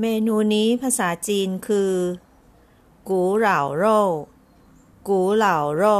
เมนูนี้ภาษาจีนคือ กูเหล่าโร่กูเหล่าโร่